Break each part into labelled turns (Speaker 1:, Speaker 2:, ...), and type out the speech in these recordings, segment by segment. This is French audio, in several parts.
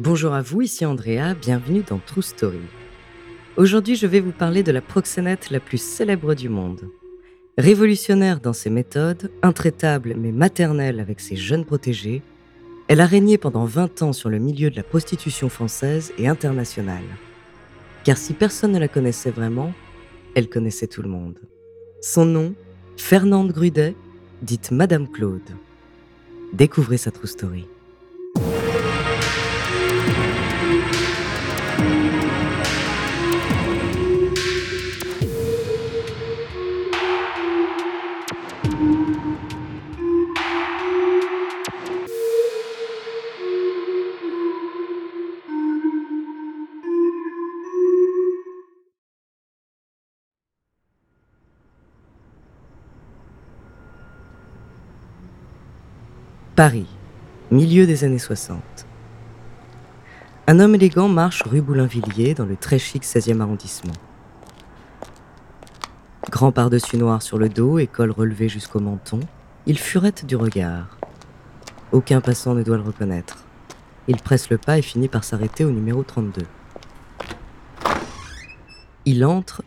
Speaker 1: Bonjour à vous, ici Andrea, bienvenue dans True Story. Aujourd'hui, je vais vous parler de la proxénète la plus célèbre du monde. Révolutionnaire dans ses méthodes, intraitable mais maternelle avec ses jeunes protégés, elle a régné pendant 20 ans sur le milieu de la prostitution française et internationale. Car si personne ne la connaissait vraiment, elle connaissait tout le monde. Son nom, Fernande Grudet, dite Madame Claude. Découvrez sa true story. Paris, milieu des années 60. Un homme élégant marche rue Boulainvilliers dans le très chic 16e arrondissement. Grand par-dessus noir sur le dos et col relevé jusqu'au menton, il furette du regard. Aucun passant ne doit le reconnaître. Il presse le pas et finit par s'arrêter au numéro 32. Il entre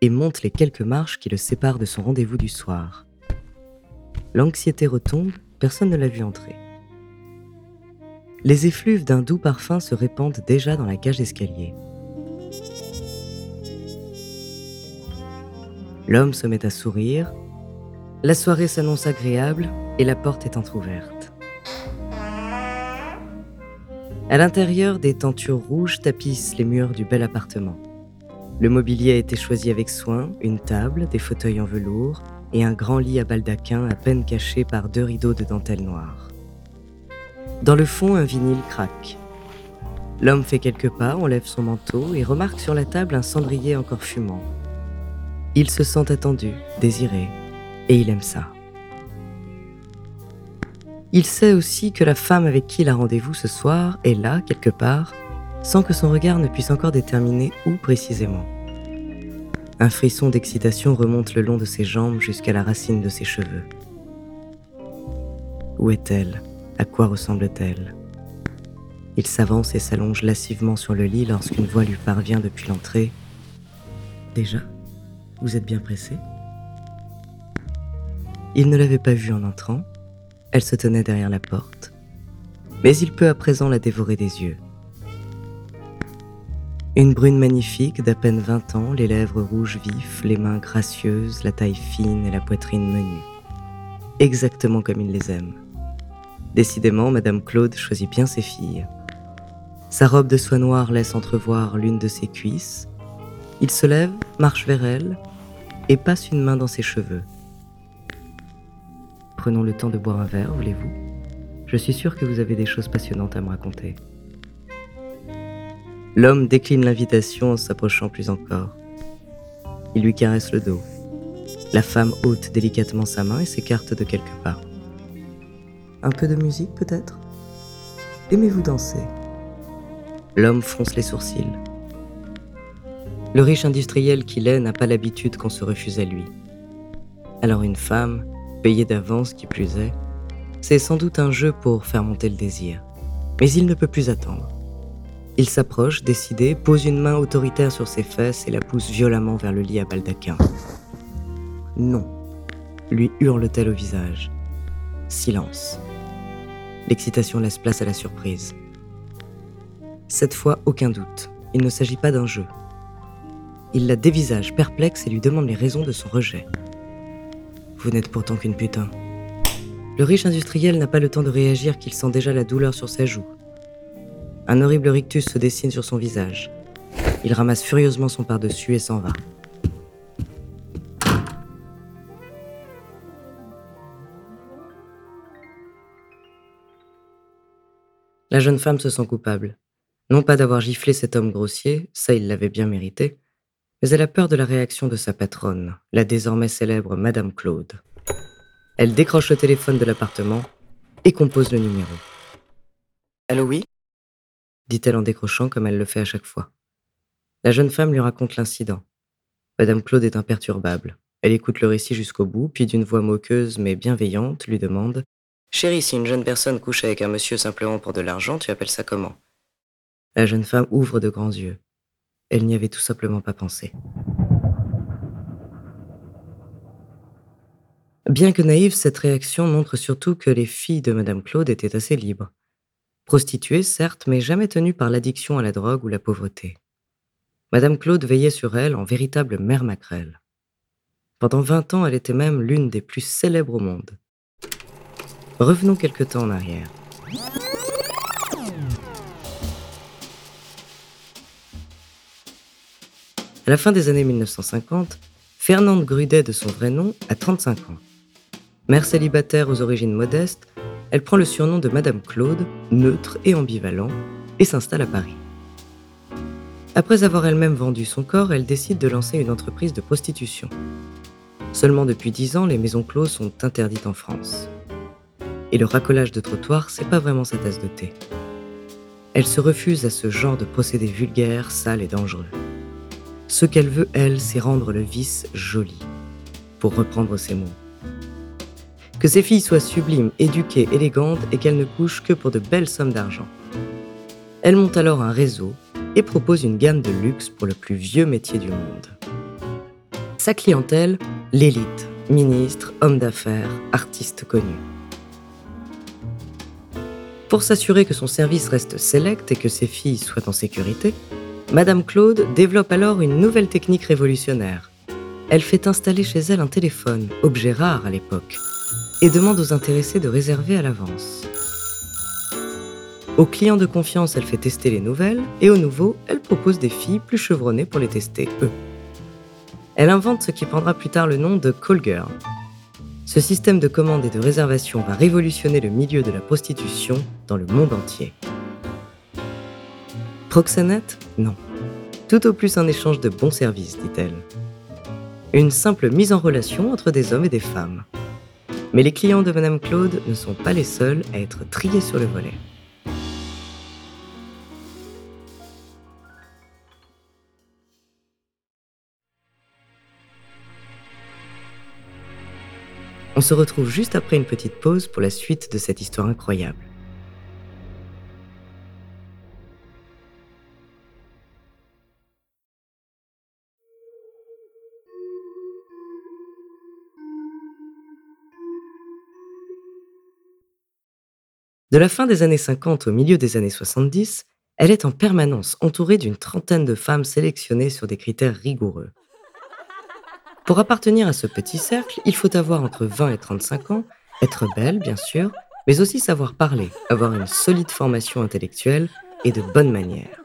Speaker 1: et monte les quelques marches qui le séparent de son rendez-vous du soir. L'anxiété retombe personne ne l'a vu entrer. Les effluves d'un doux parfum se répandent déjà dans la cage d'escalier. L'homme se met à sourire. La soirée s'annonce agréable et la porte est entr'ouverte. À l'intérieur, des tentures rouges tapissent les murs du bel appartement. Le mobilier a été choisi avec soin, une table, des fauteuils en velours, et un grand lit à baldaquin à peine caché par deux rideaux de dentelle noire. Dans le fond, un vinyle craque. L'homme fait quelques pas, enlève son manteau et remarque sur la table un cendrier encore fumant. Il se sent attendu, désiré, et il aime ça. Il sait aussi que la femme avec qui il a rendez-vous ce soir est là, quelque part, sans que son regard ne puisse encore déterminer où précisément. Un frisson d'excitation remonte le long de ses jambes jusqu'à la racine de ses cheveux. Où est-elle? À quoi ressemble-t-elle? Il s'avance et s'allonge lascivement sur le lit lorsqu'une voix lui parvient depuis l'entrée. Déjà? Vous êtes bien pressé? Il ne l'avait pas vue en entrant. Elle se tenait derrière la porte. Mais il peut à présent la dévorer des yeux. Une brune magnifique d'à peine 20 ans, les lèvres rouges vifs, les mains gracieuses, la taille fine et la poitrine menue. Exactement comme il les aime. Décidément, Madame Claude choisit bien ses filles. Sa robe de soie noire laisse entrevoir l'une de ses cuisses. Il se lève, marche vers elle et passe une main dans ses cheveux. Prenons le temps de boire un verre, voulez-vous? Je suis sûr que vous avez des choses passionnantes à me raconter. L'homme décline l'invitation en s'approchant plus encore. Il lui caresse le dos. La femme ôte délicatement sa main et s'écarte de quelques pas. Un peu de musique peut-être? Aimez-vous danser? L'homme fronce les sourcils. Le riche industriel qu'il est n'a pas l'habitude qu'on se refuse à lui. Alors une femme, payée d'avance qui plus est, c'est sans doute un jeu pour faire monter le désir. Mais il ne peut plus attendre. Il s'approche, décidé, pose une main autoritaire sur ses fesses et la pousse violemment vers le lit à baldaquin. Non, lui hurle-t-elle au visage. Silence. L'excitation laisse place à la surprise. Cette fois, aucun doute. Il ne s'agit pas d'un jeu. Il la dévisage perplexe et lui demande les raisons de son rejet. Vous n'êtes pourtant qu'une putain. Le riche industriel n'a pas le temps de réagir qu'il sent déjà la douleur sur sa joue. Un horrible rictus se dessine sur son visage. Il ramasse furieusement son par-dessus et s'en va. La jeune femme se sent coupable. Non pas d'avoir giflé cet homme grossier, ça il l'avait bien mérité, mais elle a peur de la réaction de sa patronne, la désormais célèbre Madame Claude. Elle décroche le téléphone de l'appartement et compose le numéro.
Speaker 2: Allô, oui?
Speaker 1: Dit-elle en décrochant comme elle le fait à chaque fois. La jeune femme lui raconte l'incident. Madame Claude est imperturbable. Elle écoute le récit jusqu'au bout, puis d'une voix moqueuse mais bienveillante lui demande
Speaker 2: Chérie, si une jeune personne couche avec un monsieur simplement pour de l'argent, tu appelles ça comment?
Speaker 1: La jeune femme ouvre de grands yeux. Elle n'y avait tout simplement pas pensé. Bien que naïve, cette réaction montre surtout que les filles de Madame Claude étaient assez libres. Prostituées, certes, mais jamais tenues par l'addiction à la drogue ou la pauvreté. Madame Claude veillait sur elle en véritable mère maquerelle. Pendant vingt ans, elle était même l'une des plus célèbres au monde. Revenons quelque temps en arrière. À la fin des années 1950, Fernande Grudet, de son vrai nom, a 35 ans. Mère célibataire aux origines modestes, elle prend le surnom de Madame Claude, neutre et ambivalent, et s'installe à Paris. Après avoir elle-même vendu son corps, elle décide de lancer une entreprise de prostitution. Seulement depuis 10 ans, les maisons closes sont interdites en France. Et le racolage de trottoirs, c'est pas vraiment sa tasse de thé. Elle se refuse à ce genre de procédé vulgaire, sale et dangereux. Ce qu'elle veut, elle, c'est rendre le vice joli, pour reprendre ses mots. Que ses filles soient sublimes, éduquées, élégantes et qu'elles ne couchent que pour de belles sommes d'argent. Elle monte alors un réseau et propose une gamme de luxe pour le plus vieux métier du monde. Sa clientèle, l'élite, ministres, hommes d'affaires, artistes connus. Pour s'assurer que son service reste sélect et que ses filles soient en sécurité, Madame Claude développe alors une nouvelle technique révolutionnaire. Elle fait installer chez elle un téléphone, objet rare à l'époque, et demande aux intéressés de réserver à l'avance. Aux clients de confiance, elle fait tester les nouvelles, et aux nouveaux, elle propose des filles plus chevronnées pour les tester, eux. Elle invente ce qui prendra plus tard le nom de Call Girl. Ce système de commande et de réservation va révolutionner le milieu de la prostitution dans le monde entier. Proxénète Non. Tout au plus un échange de bons services, dit-elle. Une simple mise en relation entre des hommes et des femmes. Mais les clients de Madame Claude ne sont pas les seuls à être triés sur le volet. On se retrouve juste après une petite pause pour la suite de cette histoire incroyable. De la fin des années 50 au milieu des années 70, elle est en permanence entourée d'une trentaine de femmes sélectionnées sur des critères rigoureux. Pour appartenir à ce petit cercle, il faut avoir entre 20 et 35 ans, être belle bien sûr, mais aussi savoir parler, avoir une solide formation intellectuelle et de bonnes manières.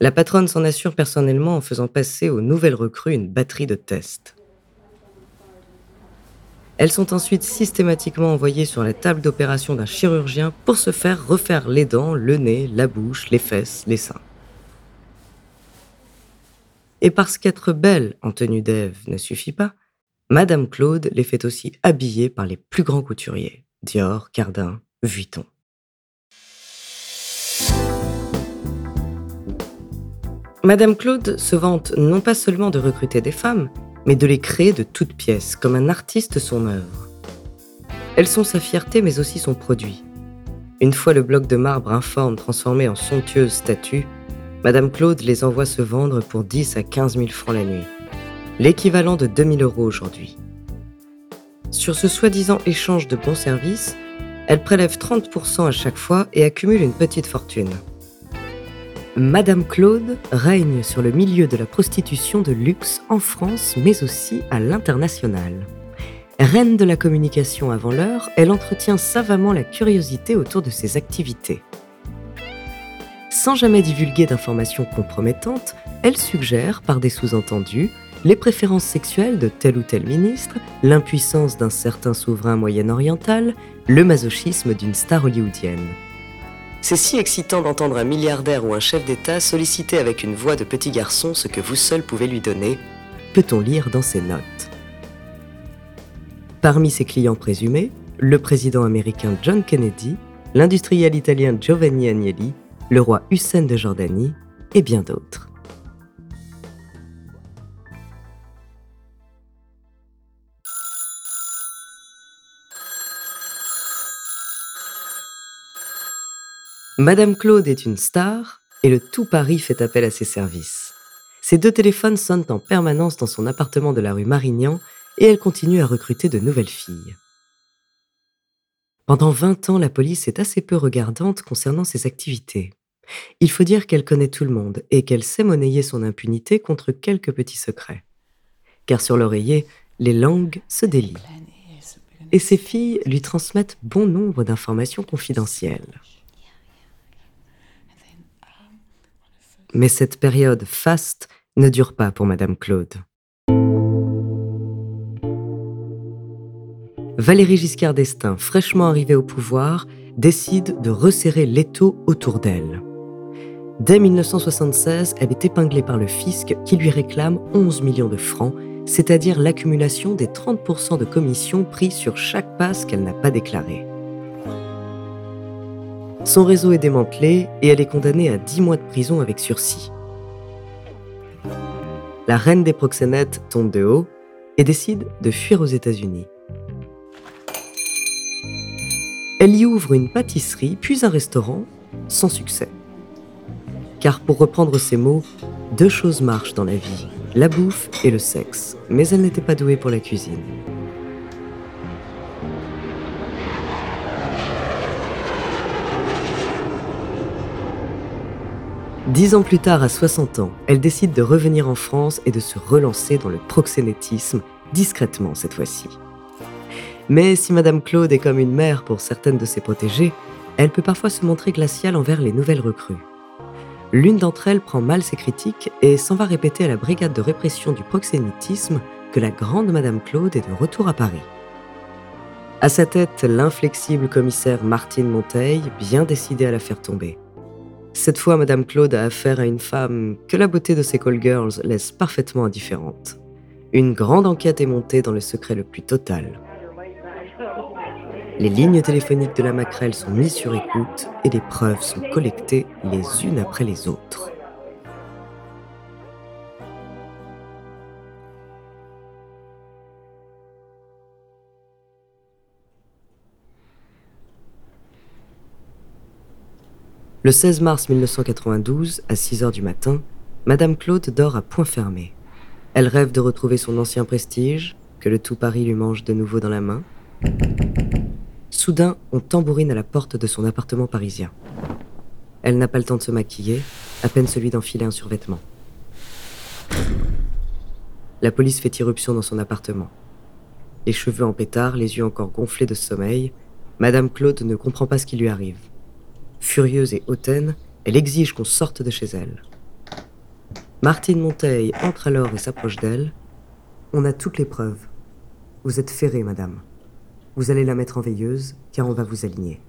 Speaker 1: La patronne s'en assure personnellement en faisant passer aux nouvelles recrues une batterie de tests. Elles sont ensuite systématiquement envoyées sur la table d'opération d'un chirurgien pour se faire refaire les dents, le nez, la bouche, les fesses, les seins. Et parce qu'être belle en tenue d'Ève ne suffit pas, Madame Claude les fait aussi habiller par les plus grands couturiers, Dior, Cardin, Vuitton. Madame Claude se vante non pas seulement de recruter des femmes, mais de les créer de toutes pièces, comme un artiste son œuvre. Elles sont sa fierté, mais aussi son produit. Une fois le bloc de marbre informe transformé en somptueuse statue, Madame Claude les envoie se vendre pour 10 à 15 000 francs la nuit, l'équivalent de 2000 euros aujourd'hui. Sur ce soi-disant échange de bons services, elle prélève 30% à chaque fois et accumule une petite fortune. Madame Claude règne sur le milieu de la prostitution de luxe en France mais aussi à l'international. Reine de la communication avant l'heure, elle entretient savamment la curiosité autour de ses activités. Sans jamais divulguer d'informations compromettantes, elle suggère, par des sous-entendus, les préférences sexuelles de tel ou tel ministre, l'impuissance d'un certain souverain moyen-oriental, le masochisme d'une star hollywoodienne.
Speaker 2: C'est si excitant d'entendre un milliardaire ou un chef d'État solliciter avec une voix de petit garçon ce que vous seul pouvez lui donner,
Speaker 1: peut-on lire dans ses notes? Parmi ses clients présumés, le président américain John Kennedy, l'industriel italien Giovanni Agnelli, le roi Hussein de Jordanie et bien d'autres. Madame Claude est une star et le tout Paris fait appel à ses services. Ses deux téléphones sonnent en permanence dans son appartement de la rue Marignan et elle continue à recruter de nouvelles filles. Pendant 20 ans, la police est assez peu regardante concernant ses activités. Il faut dire qu'elle connaît tout le monde et qu'elle sait monnayer son impunité contre quelques petits secrets. Car sur l'oreiller, les langues se délient. Et ses filles lui transmettent bon nombre d'informations confidentielles. Mais cette période faste ne dure pas pour Madame Claude. Valérie Giscard d'Estaing, fraîchement arrivée au pouvoir, décide de resserrer l'étau autour d'elle. Dès 1976, elle est épinglée par le fisc qui lui réclame 11 millions de francs, c'est-à-dire l'accumulation des 30% de commissions pris sur chaque passe qu'elle n'a pas déclaré. Son réseau est démantelé et elle est condamnée à 10 mois de prison avec sursis. La reine des proxénètes tombe de haut et décide de fuir aux États-Unis. Elle y ouvre une pâtisserie puis un restaurant, sans succès. Car pour reprendre ses mots, deux choses marchent dans la vie, la bouffe et le sexe, mais elle n'était pas douée pour la cuisine. Dix ans plus tard, à 60 ans, elle décide de revenir en France et de se relancer dans le proxénétisme, discrètement cette fois-ci. Mais si Madame Claude est comme une mère pour certaines de ses protégées, elle peut parfois se montrer glaciale envers les nouvelles recrues. L'une d'entre elles prend mal ses critiques et s'en va répéter à la brigade de répression du proxénétisme que la grande Madame Claude est de retour à Paris. À sa tête, l'inflexible commissaire Martine Monteil, bien décidée à la faire tomber. Cette fois, Madame Claude a affaire à une femme que la beauté de ses call girls laisse parfaitement indifférente. Une grande enquête est montée dans le secret le plus total. Les lignes téléphoniques de la maquerelle sont mises sur écoute et les preuves sont collectées les unes après les autres. Le 16 mars 1992, à 6 heures du matin, Madame Claude dort à point fermé. Elle rêve de retrouver son ancien prestige, que le tout Paris lui mange de nouveau dans la main. Soudain, on tambourine à la porte de son appartement parisien. Elle n'a pas le temps de se maquiller, à peine celui d'enfiler un survêtement. La police fait irruption dans son appartement. Les cheveux en pétard, les yeux encore gonflés de sommeil, Madame Claude ne comprend pas ce qui lui arrive. Furieuse et hautaine, elle exige qu'on sorte de chez elle. Martine Monteil entre alors et s'approche d'elle. On a toutes les preuves. Vous êtes ferrée, madame. Vous allez la mettre en veilleuse, car on va vous aligner.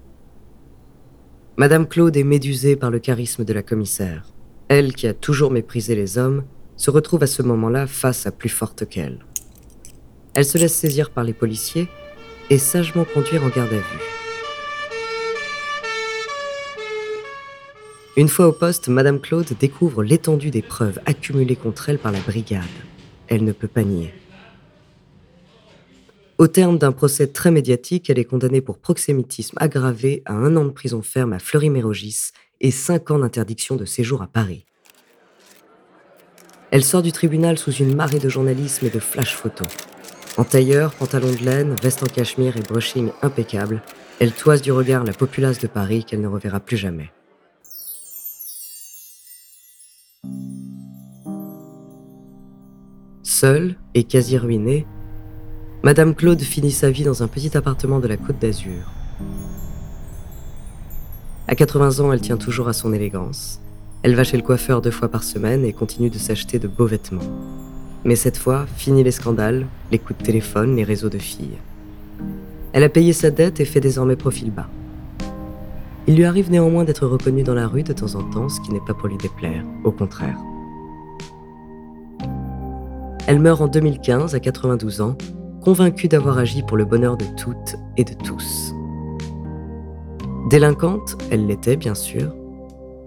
Speaker 1: Madame Claude est médusée par le charisme de la commissaire. Elle, qui a toujours méprisé les hommes, se retrouve à ce moment-là face à plus forte qu'elle. Elle se laisse saisir par les policiers et sagement conduire en garde à vue. Une fois au poste, Madame Claude découvre l'étendue des preuves accumulées contre elle par la brigade. Elle ne peut pas nier. Au terme d'un procès très médiatique, elle est condamnée pour proxénétisme aggravé à un an de prison ferme à Fleury-Mérogis et cinq ans d'interdiction de séjour à Paris. Elle sort du tribunal sous une marée de journalisme et de flash photos. En tailleur, pantalon de laine, veste en cachemire et brushing impeccable, elle toise du regard la populace de Paris qu'elle ne reverra plus jamais. Seule et quasi ruinée, Madame Claude finit sa vie dans un petit appartement de la Côte d'Azur. À 80 ans, elle tient toujours à son élégance. Elle va chez le coiffeur deux fois par semaine et continue de s'acheter de beaux vêtements. Mais cette fois, fini les scandales, les coups de téléphone, les réseaux de filles. Elle a payé sa dette et fait désormais profil bas. Il lui arrive néanmoins d'être reconnue dans la rue de temps en temps, ce qui n'est pas pour lui déplaire, au contraire. Elle meurt en 2015 à 92 ans, convaincue d'avoir agi pour le bonheur de toutes et de tous. Délinquante, elle l'était bien sûr,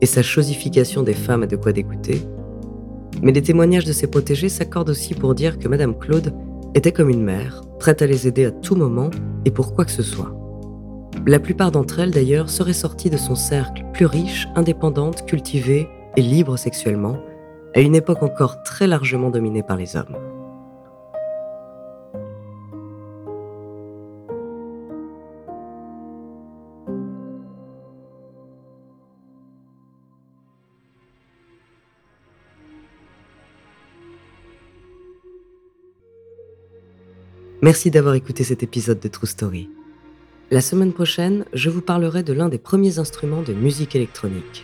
Speaker 1: et sa chosification des femmes a de quoi dégoûter, mais les témoignages de ses protégés s'accordent aussi pour dire que Madame Claude était comme une mère, prête à les aider à tout moment et pour quoi que ce soit. La plupart d'entre elles, d'ailleurs, seraient sorties de son cercle plus riche, indépendante, cultivée et libre sexuellement, à une époque encore très largement dominée par les hommes. Merci d'avoir écouté cet épisode de True Story. La semaine prochaine, je vous parlerai de l'un des premiers instruments de musique électronique.